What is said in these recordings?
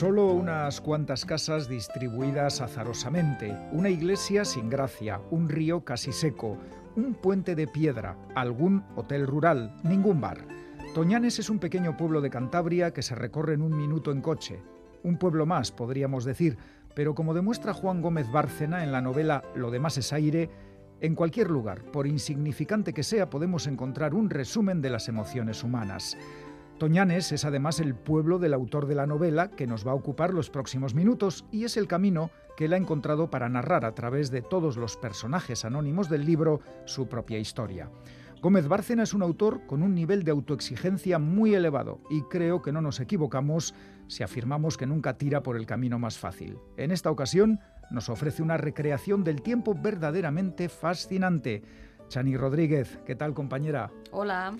Solo unas cuantas casas distribuidas azarosamente, una iglesia sin gracia, un río casi seco, un puente de piedra, algún hotel rural, ningún bar. Toñanes es un pequeño pueblo de Cantabria que se recorre en un minuto en coche. Un pueblo más, podríamos decir, pero como demuestra Juan Gómez Bárcena en la novela Lo demás es aire, en cualquier lugar, por insignificante que sea, podemos encontrar un resumen de las emociones humanas. Toñanes es además el pueblo del autor de la novela que nos va a ocupar los próximos minutos y es el camino que él ha encontrado para narrar a través de todos los personajes anónimos del libro su propia historia. Gómez Bárcena es un autor con un nivel de autoexigencia muy elevado y creo que no nos equivocamos si afirmamos que nunca tira por el camino más fácil. En esta ocasión nos ofrece una recreación del tiempo verdaderamente fascinante. Chani Rodríguez, ¿qué tal compañera? Hola.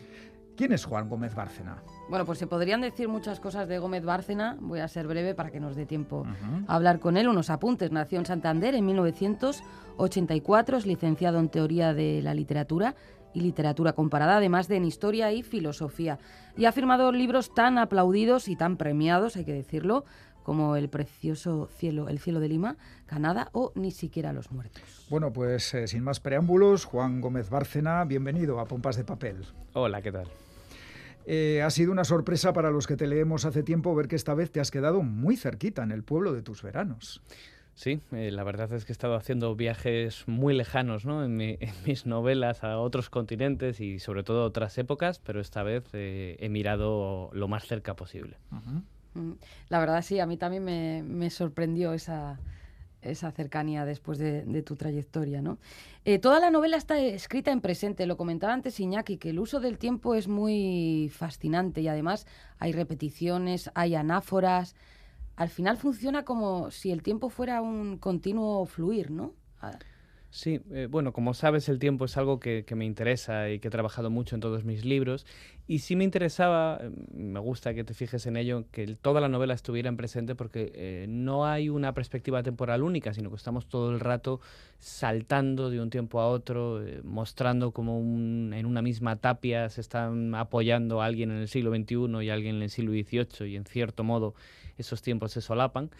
¿Quién es Juan Gómez Bárcena? Bueno, pues se podrían decir muchas cosas de Gómez Bárcena. Voy a ser breve para que nos dé tiempo a hablar con él. Unos apuntes. Nació en Santander en 1984, es licenciado en Teoría de la Literatura y Literatura Comparada, además de en Historia y Filosofía. Y ha firmado libros tan aplaudidos y tan premiados, hay que decirlo, como El precioso cielo, El cielo de Lima, Canadá o Ni siquiera los muertos. Bueno, pues eh, sin más preámbulos, Juan Gómez Bárcena, bienvenido a Pompas de Papel. Hola, ¿qué tal? Eh, ha sido una sorpresa para los que te leemos hace tiempo ver que esta vez te has quedado muy cerquita en el pueblo de tus veranos. Sí, eh, la verdad es que he estado haciendo viajes muy lejanos ¿no? en, mis novelas a otros continentes y sobre todo a otras épocas, pero esta vez eh, he mirado lo más cerca posible. Mm, la verdad sí, a mí también me sorprendió esa, esa cercanía después de, tu trayectoria. ¿no? Eh, toda la novela está escrita en presente, lo comentaba antes Iñaki, que el uso del tiempo es muy fascinante y además hay repeticiones, hay anáforas. Al final funciona como si el tiempo fuera un continuo fluir, ¿no? Sí, eh, bueno, como sabes, el tiempo es algo que, me interesa y que he trabajado mucho en todos mis libros. Y sí me interesaba, eh, me gusta que te fijes en ello, que toda la novela estuviera en presente porque eh, no hay una perspectiva temporal única, sino que estamos todo el rato saltando de un tiempo a otro, mostrando como en una misma tapia se están apoyando alguien en el siglo XXI y alguien en el siglo XVIII y en cierto modo esos tiempos se solapan.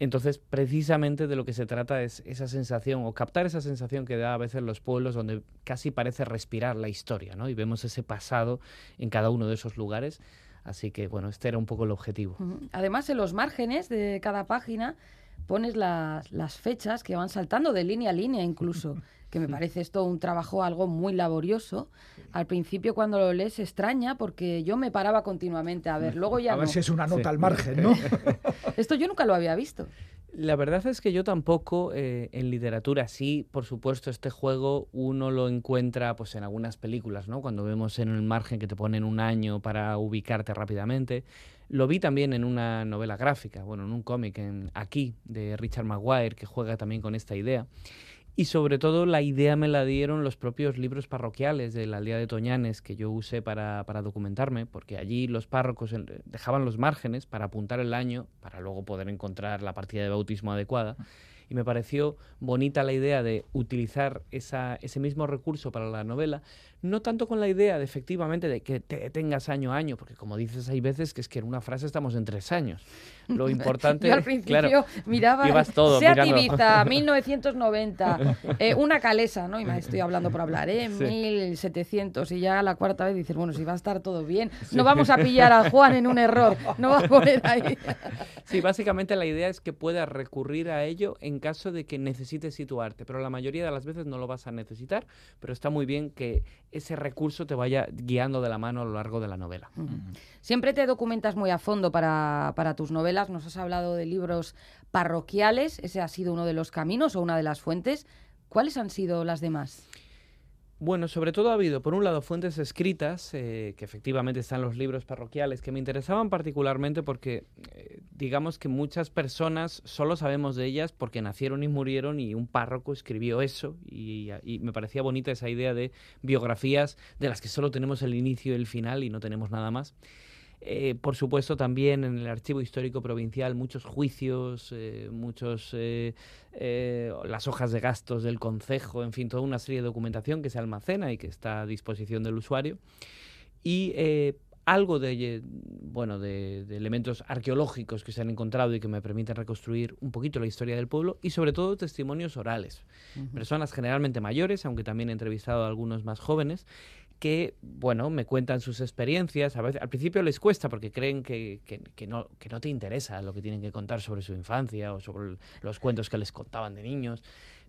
Entonces, precisamente de lo que se trata es esa sensación, o captar esa sensación que da a veces los pueblos donde casi parece respirar la historia, ¿no? Y vemos ese pasado en cada uno de esos lugares. Así que, bueno, este era un poco el objetivo. Además, en los márgenes de cada página pones las, las fechas que van saltando de línea a línea incluso. que me parece esto un trabajo algo muy laborioso. Al principio cuando lo lees extraña porque yo me paraba continuamente a ver, luego ya A ver si es una nota al margen, ¿no? esto yo nunca lo había visto. La verdad es que yo tampoco eh, en literatura sí, por supuesto, este juego uno lo encuentra pues en algunas películas, ¿no? Cuando vemos en el margen que te ponen un año para ubicarte rápidamente. Lo vi también en una novela gráfica, bueno, en un cómic en Aquí de Richard Maguire que juega también con esta idea. Y sobre todo la idea me la dieron los propios libros parroquiales de la aldea de Toñanes que yo usé para, para documentarme, porque allí los párrocos dejaban los márgenes para apuntar el año, para luego poder encontrar la partida de bautismo adecuada y me pareció bonita la idea de utilizar ese mismo recurso para la novela, no tanto con la idea de efectivamente de que te tengas año a año, porque como dices hay veces que es que en una frase estamos en tres años. Lo importante, Yo al principio claro, miraba ibas todo, Seat Ibiza, 1990, eh, una calesa, ¿no? Y me estoy hablando por hablar, ¿eh? 1700 y ya la cuarta vez dices, bueno, si va a estar todo bien, no vamos a pillar a Juan en un error, no va a poner ahí. sí, básicamente la idea es que puedas recurrir a ello en caso de que necesites situarte, pero la mayoría de las veces no lo vas a necesitar, pero está muy bien que ese recurso te vaya guiando de la mano a lo largo de la novela. Siempre te documentas muy a fondo para, para tus novelas, nos has hablado de libros parroquiales, ese ha sido uno de los caminos o una de las fuentes. ¿Cuáles han sido las demás? Bueno, sobre todo ha habido, por un lado, fuentes escritas, eh, que efectivamente están los libros parroquiales, que me interesaban particularmente porque, eh, digamos que muchas personas solo sabemos de ellas porque nacieron y murieron y un párroco escribió eso y, y, me parecía bonita esa idea de biografías de las que solo tenemos el inicio y el final y no tenemos nada más. Eh, por supuesto, también en el Archivo Histórico Provincial muchos juicios, eh, muchos eh, las hojas de gastos del concejo, en fin, toda una serie de documentación que se almacena y que está a disposición del usuario. Y algo de, bueno, de, elementos arqueológicos que se han encontrado y que me permiten reconstruir un poquito la historia del pueblo y sobre todo testimonios orales. Personas generalmente mayores, aunque también he entrevistado a algunos más jóvenes, que, bueno, me cuentan sus experiencias. A veces, al principio les cuesta porque creen que, que, no, que no te interesa lo que tienen que contar sobre su infancia o sobre los cuentos que les contaban de niños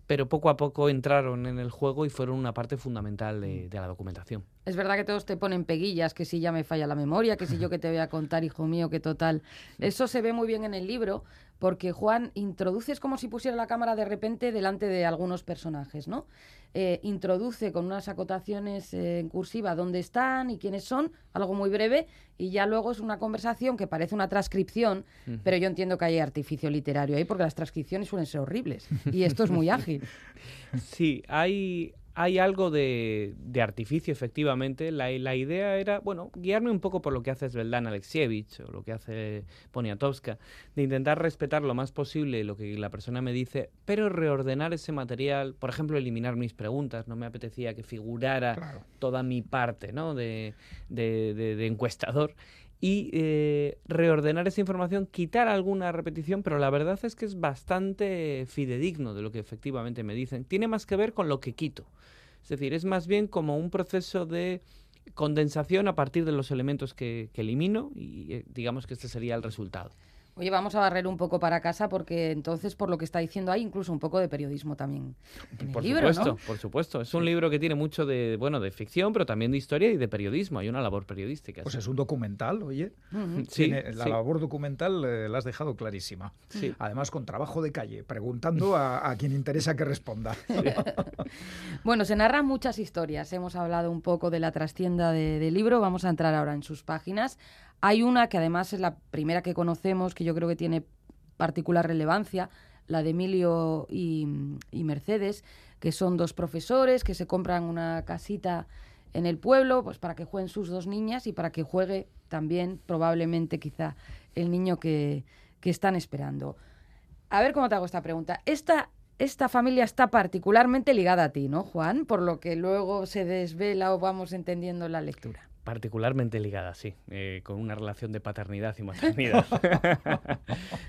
pero poco a poco entraron en el juego y fueron una parte fundamental de, de, la documentación. Es verdad que todos te ponen peguillas, que si ya me falla la memoria, que si yo que te voy a contar, hijo mío, que total. Eso se ve muy bien en el libro, porque Juan introduces como si pusiera la cámara de repente delante de algunos personajes, ¿no? Eh, introduce con unas acotaciones eh, en cursiva dónde están y quiénes son, algo muy breve, y ya luego es una conversación que parece una transcripción, pero yo entiendo que hay artificio literario ahí porque las transcripciones suelen ser horribles y esto es muy ágil. Sí, hay, hay algo de, artificio, efectivamente. La, idea era, bueno, guiarme un poco por lo que hace Svetlana Alexievich o lo que hace Poniatowska, de intentar respetar lo más posible lo que la persona me dice, pero reordenar ese material, por ejemplo, eliminar mis preguntas. No me apetecía que figurara toda mi parte ¿no? de, de encuestador y eh, reordenar esa información, quitar alguna repetición, pero la verdad es que es bastante fidedigno de lo que efectivamente me dicen. Tiene más que ver con lo que quito. Es decir, es más bien como un proceso de condensación a partir de los elementos que, que elimino y eh, digamos que este sería el resultado. Oye, vamos a barrer un poco para casa porque entonces, por lo que está diciendo, hay incluso un poco de periodismo también en por el libro, supuesto, Por supuesto, es un libro que tiene mucho de, bueno, de ficción, pero también de historia y de periodismo. Hay una labor periodística. Pues es un documental, oye. sí, la labor documental eh, la has dejado clarísima. Sí. Además, con trabajo de calle, preguntando a, quien interesa que responda. bueno, se narran muchas historias. Hemos hablado un poco de la trastienda del libro. Vamos a entrar ahora en sus páginas. Hay una que además es la primera que conocemos, que yo creo que tiene particular relevancia, la de Emilio y, Mercedes, que son dos profesores que se compran una casita en el pueblo, pues para que jueguen sus dos niñas y para que juegue también probablemente quizá el niño que, que están esperando. A ver cómo te hago esta pregunta. Esta, esta familia está particularmente ligada a ti, ¿no, Juan? Por lo que luego se desvela o vamos entendiendo la lectura. Particularmente ligada, sí, eh, con una relación de paternidad y maternidad.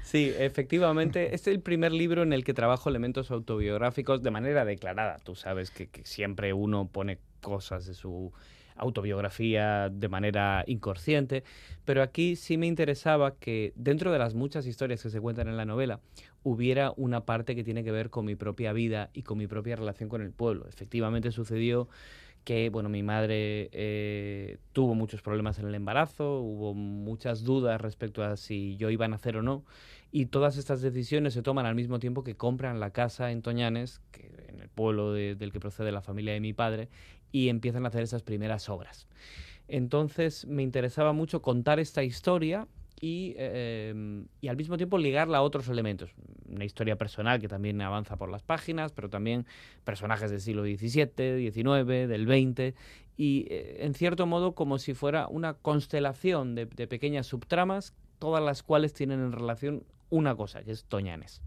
sí, efectivamente, este es el primer libro en el que trabajo elementos autobiográficos de manera declarada. Tú sabes que, siempre uno pone cosas de su autobiografía de manera inconsciente, pero aquí sí me interesaba que dentro de las muchas historias que se cuentan en la novela hubiera una parte que tiene que ver con mi propia vida y con mi propia relación con el pueblo. Efectivamente sucedió que bueno, mi madre eh, tuvo muchos problemas en el embarazo, hubo muchas dudas respecto a si yo iba a nacer o no, y todas estas decisiones se toman al mismo tiempo que compran la casa en Toñanes, que, en el pueblo del que procede la familia de mi padre, y empiezan a hacer esas primeras obras. Entonces me interesaba mucho contar esta historia Em, y, al mismo tiempo ligarla a otros elementos. Una historia personal que también avanza por las páginas, pero también personajes del siglo XVII, XIX, del XX, y eh, en cierto modo como si fuera una constelación de, pequeñas subtramas, todas las cuales tienen en relación una cosa, que es Toñanes.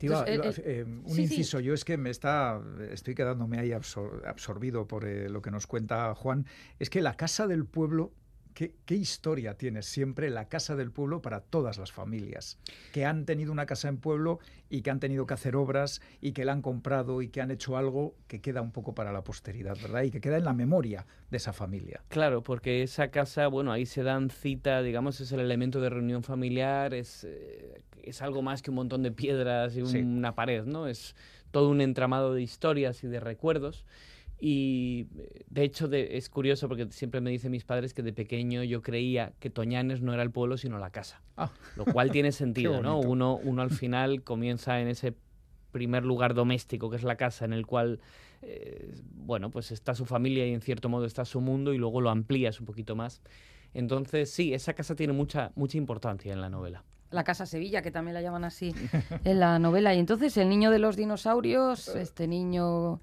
Eh, un inciso, yo es que me está, estoy quedándome ahí absorbido por eh, lo que nos cuenta Juan, es que la casa del pueblo ¿Qué, historia tiene siempre la casa del pueblo para todas las familias que han tenido una casa en pueblo y que han tenido que hacer obras y que la han comprado y que han hecho algo que queda un poco para la posteridad, ¿verdad? Y que queda en la memoria de esa familia. Claro, porque esa casa, bueno, ahí se dan cita, digamos, es el elemento de reunión familiar, es, eh, es algo más que un montón de piedras y una pared, ¿no? Es todo un entramado de historias y de recuerdos. Y de hecho es curioso porque siempre me dicen mis padres que de pequeño yo creía que Toñanes no era el pueblo sino la casa. Ah. Lo cual tiene sentido, ¿no? Uno, uno al final comienza en ese primer lugar doméstico que es la casa en el cual eh, bueno pues está su familia y en cierto modo está su mundo y luego lo amplías un poquito más entonces sí esa casa tiene mucha mucha importancia en la novela la Casa Sevilla, que también la llaman así en la novela. Y entonces el niño de los dinosaurios, este niño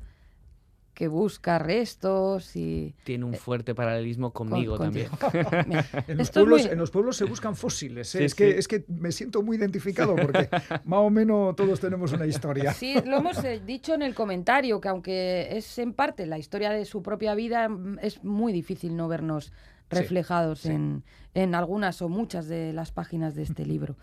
que busca restos y... Tiene un eh, fuerte paralelismo conmigo también. en, los pueblos, en, los pueblos, se buscan fósiles. ¿eh? es, Que, es que me siento muy identificado porque más o menos todos tenemos una historia. Sí, lo hemos eh, dicho en el comentario, que aunque es en parte la historia de su propia vida, mm, es muy difícil no vernos reflejados en, en algunas o muchas de las páginas de este libro.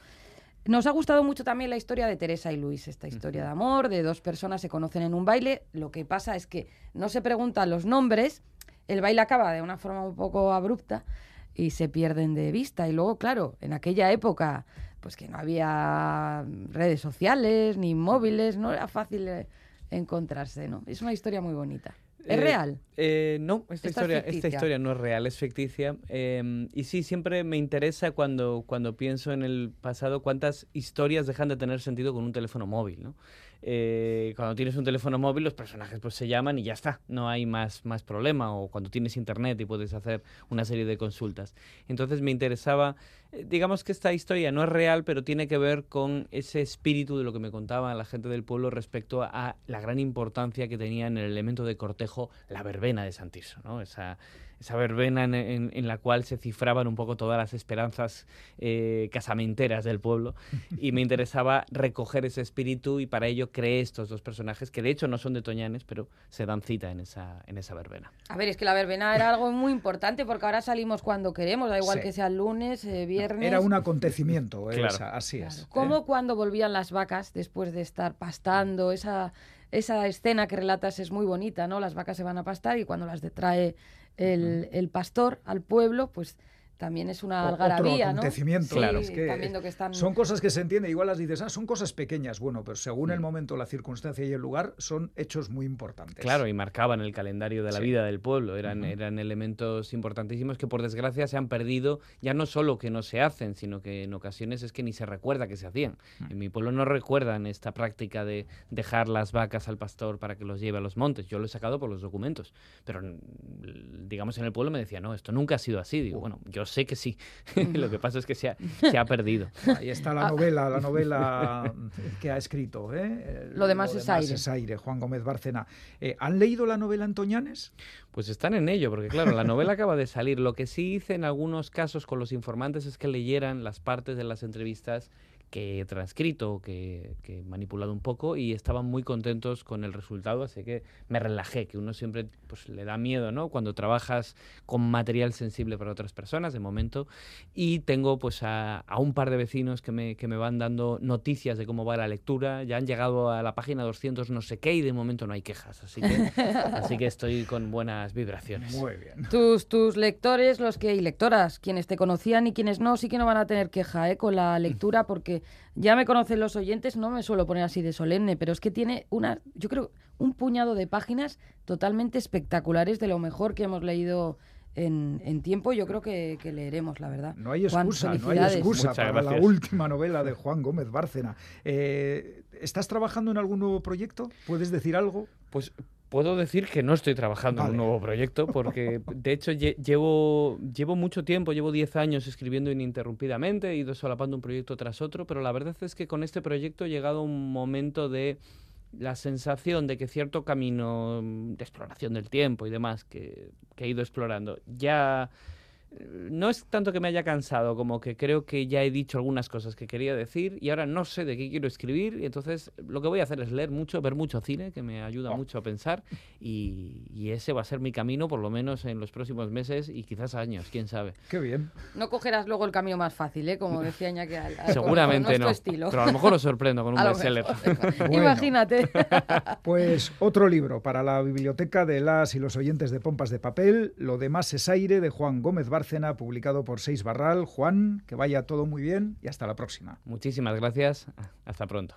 Nos ha gustado mucho también la historia de Teresa y Luis, esta historia de amor, de dos personas se conocen en un baile. Lo que pasa es que no se preguntan los nombres, el baile acaba de una forma un poco abrupta y se pierden de vista. Y luego, claro, en aquella época, pues que no había redes sociales ni móviles, no era fácil eh, encontrarse, ¿no? Es una historia muy bonita. ¿Es Eh, real? eh, no, esta, Esta es historia, esta historia no es real, es ficticia. Eh, y sí, siempre me interesa cuando, cuando pienso en el pasado cuántas historias dejan de tener sentido con un teléfono móvil, ¿no? Eh, cuando tienes un teléfono móvil, los personajes pues se llaman y ya está, no hay más, más problema. O cuando tienes internet y puedes hacer una serie de consultas. Entonces me interesaba, eh, digamos que esta historia no es real, pero tiene que ver con ese espíritu de lo que me contaba la gente del pueblo respecto a la gran importancia que tenía en el elemento de cortejo la verbena de San Tirso, ¿no? Esa, esa verbena en, en- en la cual se cifraban un poco todas las esperanzas eh, casamenteras del pueblo y me interesaba recoger ese espíritu y para ello creé estos dos personajes que de hecho no son de Toñanes pero se dan cita en esa, en esa verbena. A ver, es que la verbena era algo muy importante porque ahora salimos cuando queremos, da igual Sí. que sea lunes, eh, viernes. Era un acontecimiento, Claro. Elsa, así Claro. es. Como ¿eh? cuando volvían las vacas después de estar pastando, esa, esa escena que relatas es muy bonita, ¿no? Las vacas se van a pastar y cuando las trae el, el pastor al pueblo, pues también es una algarabía, otro ¿no? acontecimiento. Sí, es que que están... Son cosas que se entienden, igual las dices, ah, son cosas pequeñas, bueno, pero según Mm. el momento, la circunstancia y el lugar, son hechos muy importantes. Claro, y marcaban el calendario de la Sí. vida del pueblo. Eran, Ujú. eran elementos importantísimos que por desgracia se han perdido, ya no solo que no se hacen, sino que en ocasiones es que ni se recuerda que se hacían. Mm. En mi pueblo no recuerdan esta práctica de dejar las vacas al pastor para que los lleve a los montes. Yo lo he sacado por los documentos. Pero digamos en el pueblo me decía, no, esto nunca ha sido así. Digo, Uh. bueno, yo sé que sí. lo que pasa es que se ha, se ha perdido. Ahí está la novela, la novela que ha escrito. ¿eh? Lo demás es aire. es aire, Juan Gómez Bárcena. Eh, ¿Han leído la novela Antoñanes? Pues están en ello, porque claro, la novela acaba de salir. Lo que sí hice en algunos casos con los informantes es que leyeran las partes de las entrevistas que he transcrito, que, que he manipulado un poco y estaban muy contentos con el resultado, así que me relajé, que uno siempre pues, le da miedo, ¿no? Cuando trabajas con material sensible para otras personas, de momento, y tengo pues a, a un par de vecinos que me, que me van dando noticias de cómo va la lectura, ya han llegado a la página 200 no sé qué y de momento no hay quejas, así que, así que estoy con buenas vibraciones. Muy bien. Tus, tus lectores, los que y lectoras, quienes te conocían y quienes no, sí que no van a tener queja ¿eh? con la lectura, porque ya me conocen los oyentes, no me suelo poner así de solemne, pero es que tiene una, yo creo, un puñado de páginas totalmente espectaculares de lo mejor que hemos leído en, en tiempo. Yo creo que, que leeremos, la verdad. No hay Juan, excusa, no hay excusa Muchas para la última novela de Juan Gómez Bárcena. Eh, ¿Estás trabajando en algún nuevo proyecto? ¿Puedes decir algo? Pues puedo decir que no estoy trabajando en un nuevo proyecto porque de hecho lle- llevo, llevo mucho tiempo, llevo 10 años escribiendo ininterrumpidamente, he ido solapando un proyecto tras otro, pero la verdad es que con este proyecto he llegado a un momento de la sensación de que cierto camino mm, de exploración del tiempo y demás que, que he ido explorando ya no es tanto que me haya cansado como que creo que ya he dicho algunas cosas que quería decir y ahora no sé de qué quiero escribir y entonces lo que voy a hacer es leer mucho, ver mucho cine que me ayuda Oh. mucho a pensar y, y ese va a ser mi camino por lo menos en los próximos meses y quizás años, quién sabe. Qué bien. No cogerás luego el camino más fácil, ¿eh? como decía Iñaki. Al- al- Seguramente no. estilo. pero a lo mejor os sorprendo con un bestseller. Bueno. Imagínate. Pues otro libro para la biblioteca de las y los oyentes de Pompas de Papel, Lo demás es aire, de Juan Gómez Bárcena, publicado por Seis Barral. Juan, que vaya todo muy bien y hasta la próxima. Muchísimas gracias, hasta pronto.